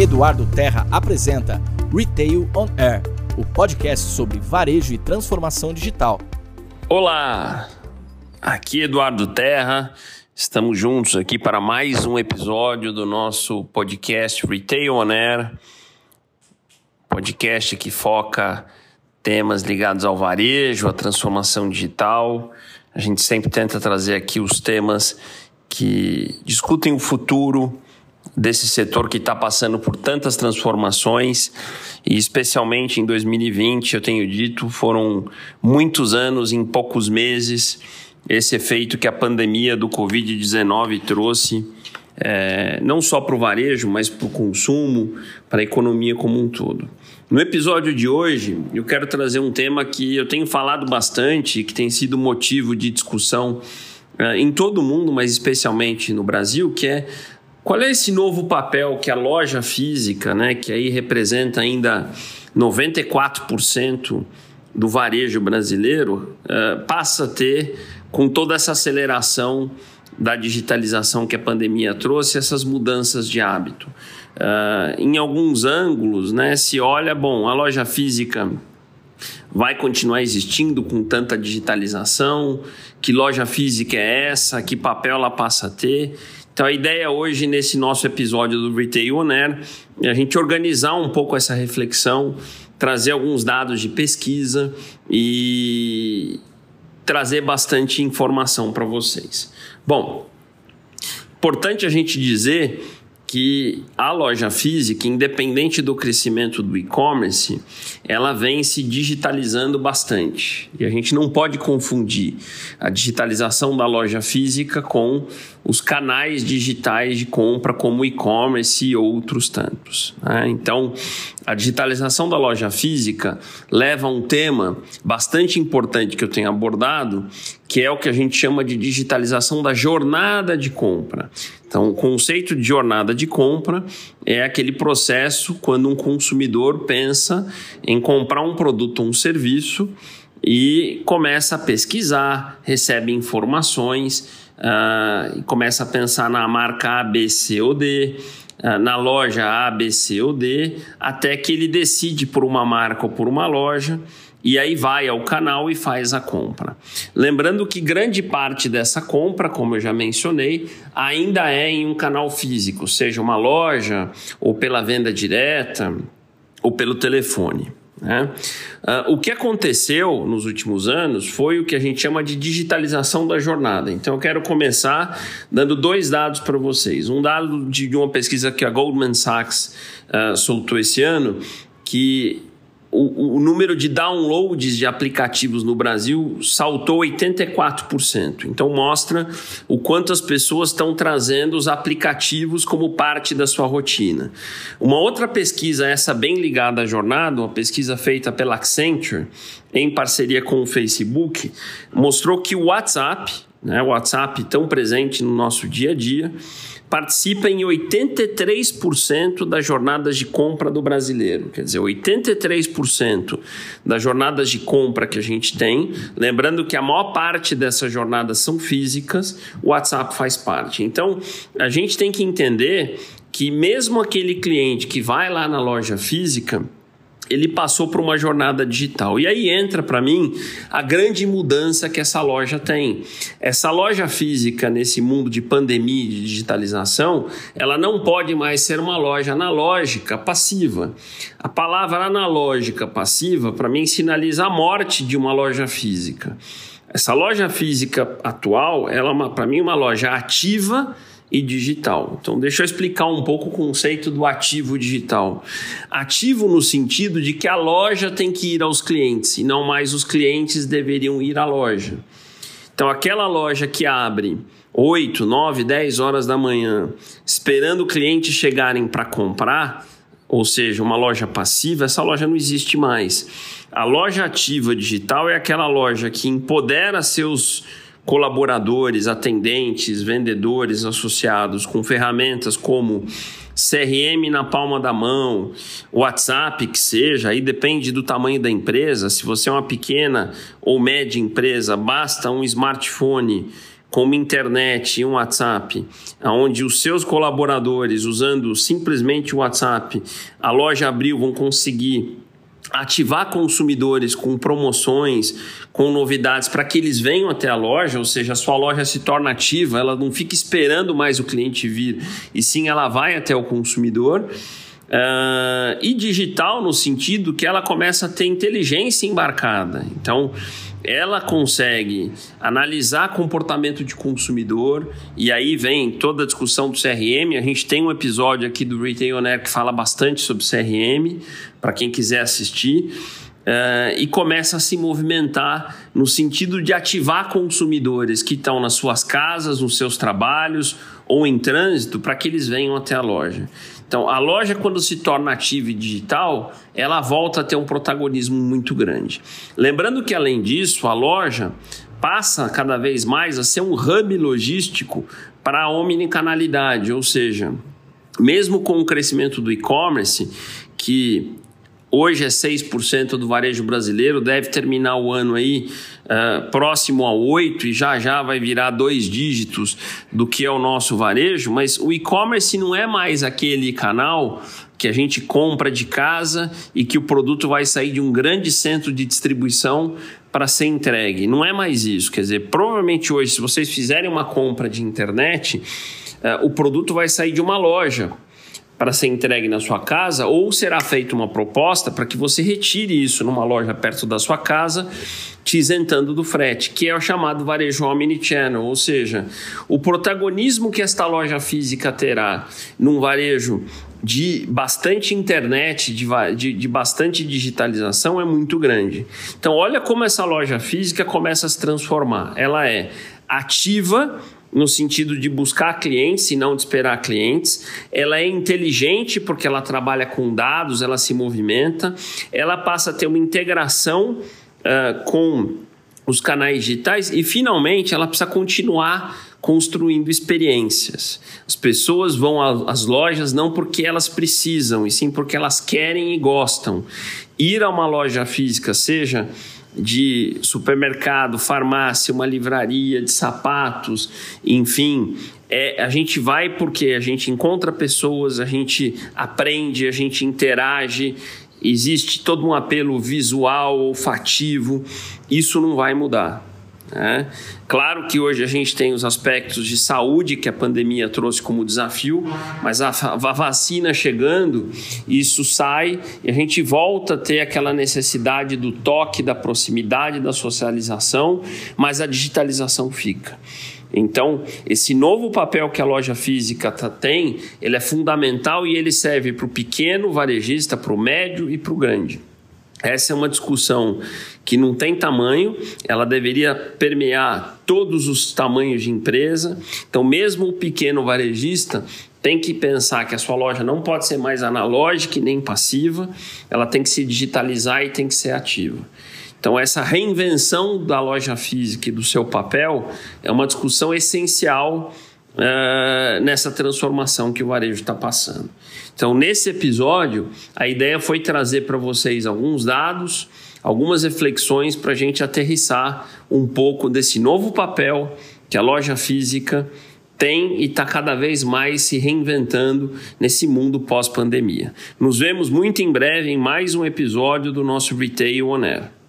Eduardo Terra apresenta Retail on Air, o podcast sobre varejo e transformação digital. Olá, aqui Eduardo Terra. Estamos juntos aqui para mais um episódio do nosso podcast Retail on Air, podcast que foca temas ligados ao varejo, à transformação digital. A gente sempre tenta trazer aqui os temas que discutem o futuro desse setor que está passando por tantas transformações e especialmente em 2020, eu tenho dito, foram muitos anos em poucos meses. Esse efeito que a pandemia do Covid-19 trouxe, é, não só para o varejo, mas para o consumo, para a economia como um todo. No episódio de hoje, eu quero trazer um tema que eu tenho falado bastante, que tem sido motivo de discussão é, em todo o mundo, mas especialmente no Brasil, que é qual é esse novo papel que a loja física, né, que aí representa ainda 94% do varejo brasileiro, uh, passa a ter com toda essa aceleração da digitalização que a pandemia trouxe, essas mudanças de hábito. Uh, em alguns ângulos, né, se olha, bom, a loja física vai continuar existindo com tanta digitalização? Que loja física é essa? Que papel ela passa a ter? Então a ideia hoje nesse nosso episódio do Retail On Air é a gente organizar um pouco essa reflexão, trazer alguns dados de pesquisa e trazer bastante informação para vocês. Bom, importante a gente dizer que a loja física, independente do crescimento do e-commerce, ela vem se digitalizando bastante. E a gente não pode confundir a digitalização da loja física com os canais digitais de compra, como e-commerce e outros tantos. Né? Então, a digitalização da loja física leva a um tema bastante importante que eu tenho abordado, que é o que a gente chama de digitalização da jornada de compra. Então, o conceito de jornada de compra é aquele processo quando um consumidor pensa em comprar um produto ou um serviço e começa a pesquisar, recebe informações, uh, começa a pensar na marca A, B, C ou D, uh, na loja A, B, C ou D, até que ele decide por uma marca ou por uma loja e aí vai ao canal e faz a compra. Lembrando que grande parte dessa compra, como eu já mencionei, ainda é em um canal físico, seja uma loja, ou pela venda direta, ou pelo telefone. Né? Uh, o que aconteceu nos últimos anos foi o que a gente chama de digitalização da jornada. Então, eu quero começar dando dois dados para vocês. Um dado de uma pesquisa que a Goldman Sachs uh, soltou esse ano, que o, o, número de downloads de aplicativos no Brasil saltou 84%. Então mostra o quanto as pessoas estão trazendo os aplicativos como parte da sua rotina. Uma outra pesquisa, essa bem ligada à jornada, uma pesquisa feita pela Accenture em parceria com o Facebook, mostrou que o WhatsApp, né, o WhatsApp tão presente no nosso dia a dia, participa em 83% das jornadas de compra do brasileiro. Quer dizer, 83% das jornadas de compra que a gente tem, lembrando que a maior parte dessas jornadas são físicas, o WhatsApp faz parte. Então, a gente tem que entender que mesmo aquele cliente que vai lá na loja física, ele passou por uma jornada digital. E aí entra para mim a grande mudança que essa loja tem. Essa loja física nesse mundo de pandemia e de digitalização, ela não pode mais ser uma loja analógica passiva. A palavra analógica passiva para mim sinaliza a morte de uma loja física. Essa loja física atual, ela é para mim uma loja ativa e digital. Então, deixa eu explicar um pouco o conceito do ativo digital. Ativo no sentido de que a loja tem que ir aos clientes e não mais os clientes deveriam ir à loja. Então, aquela loja que abre 8, 9, 10 horas da manhã, esperando clientes chegarem para comprar, ou seja, uma loja passiva, essa loja não existe mais. A loja ativa digital é aquela loja que empodera seus colaboradores, atendentes, vendedores associados com ferramentas como CRM na palma da mão, WhatsApp que seja, aí depende do tamanho da empresa. Se você é uma pequena ou média empresa, basta um smartphone com uma internet e um WhatsApp, onde os seus colaboradores, usando simplesmente o WhatsApp, a loja abriu, vão conseguir ativar consumidores com promoções, com novidades para que eles venham até a loja, ou seja, a sua loja se torna ativa, ela não fica esperando mais o cliente vir, e sim ela vai até o consumidor. Uh, e digital no sentido que ela começa a ter inteligência embarcada. Então, ela consegue analisar comportamento de consumidor e aí vem toda a discussão do CRM. A gente tem um episódio aqui do Retail On Air que fala bastante sobre CRM, para quem quiser assistir. Uh, e começa a se movimentar no sentido de ativar consumidores que estão nas suas casas, nos seus trabalhos ou em trânsito para que eles venham até a loja. Então, a loja, quando se torna ativa e digital, ela volta a ter um protagonismo muito grande. Lembrando que, além disso, a loja passa cada vez mais a ser um hub logístico para a omnicanalidade, ou seja, mesmo com o crescimento do e-commerce, que hoje é 6% do varejo brasileiro, deve terminar o ano aí uh, próximo a 8% e já já vai virar dois dígitos do que é o nosso varejo, mas o e-commerce não é mais aquele canal que a gente compra de casa e que o produto vai sair de um grande centro de distribuição para ser entregue. Não é mais isso. Quer dizer, provavelmente hoje, se vocês fizerem uma compra de internet, uh, o produto vai sair de uma loja para ser entregue na sua casa, ou será feita uma proposta para que você retire isso numa loja perto da sua casa, te isentando do frete, que é o chamado varejo omnichannel, ou seja, o protagonismo que esta loja física terá num varejo de bastante internet, de, de, de, bastante digitalização é muito grande. Então, olha como essa loja física começa a se transformar. Ela é ativa no sentido de buscar clientes e não de esperar clientes. Ela é inteligente porque ela trabalha com dados, ela se movimenta, ela passa a ter uma integração uh, com os canais digitais e, finalmente, ela precisa continuar construindo experiências. As pessoas vão às lojas não porque elas precisam, e sim porque elas querem e gostam. Ir a uma loja física, seja de supermercado, farmácia, uma livraria de sapatos, enfim, é, a gente vai porque a gente encontra pessoas, a gente aprende, a gente interage, existe todo um apelo visual, olfativo, isso não vai mudar. Né? Claro que hoje a gente tem os aspectos de saúde que a pandemia trouxe como desafio, mas a, vacina chegando, isso sai e a gente volta a ter aquela necessidade do toque, da proximidade, da socialização, mas a digitalização fica. Então, esse novo papel que a loja física tá, tem, ele é fundamental e ele serve para o pequeno varejista, para o médio e para o grande. Essa é uma discussão que não tem tamanho, ela deveria permear todos os tamanhos de empresa. Então, mesmo o pequeno varejista tem que pensar que a sua loja não pode ser mais analógica e nem passiva, ela tem que se digitalizar e tem que ser ativa. Então, essa reinvenção da loja física e do seu papel é uma discussão essencial uh, nessa transformação que o varejo está passando. Então, nesse episódio, a ideia foi trazer para vocês alguns dados, algumas reflexões para a gente aterrissar um pouco desse novo papel que a loja física tem e está cada vez mais se reinventando nesse mundo pós-pandemia. Nos vemos muito em breve em mais um episódio do nosso Retail On Air.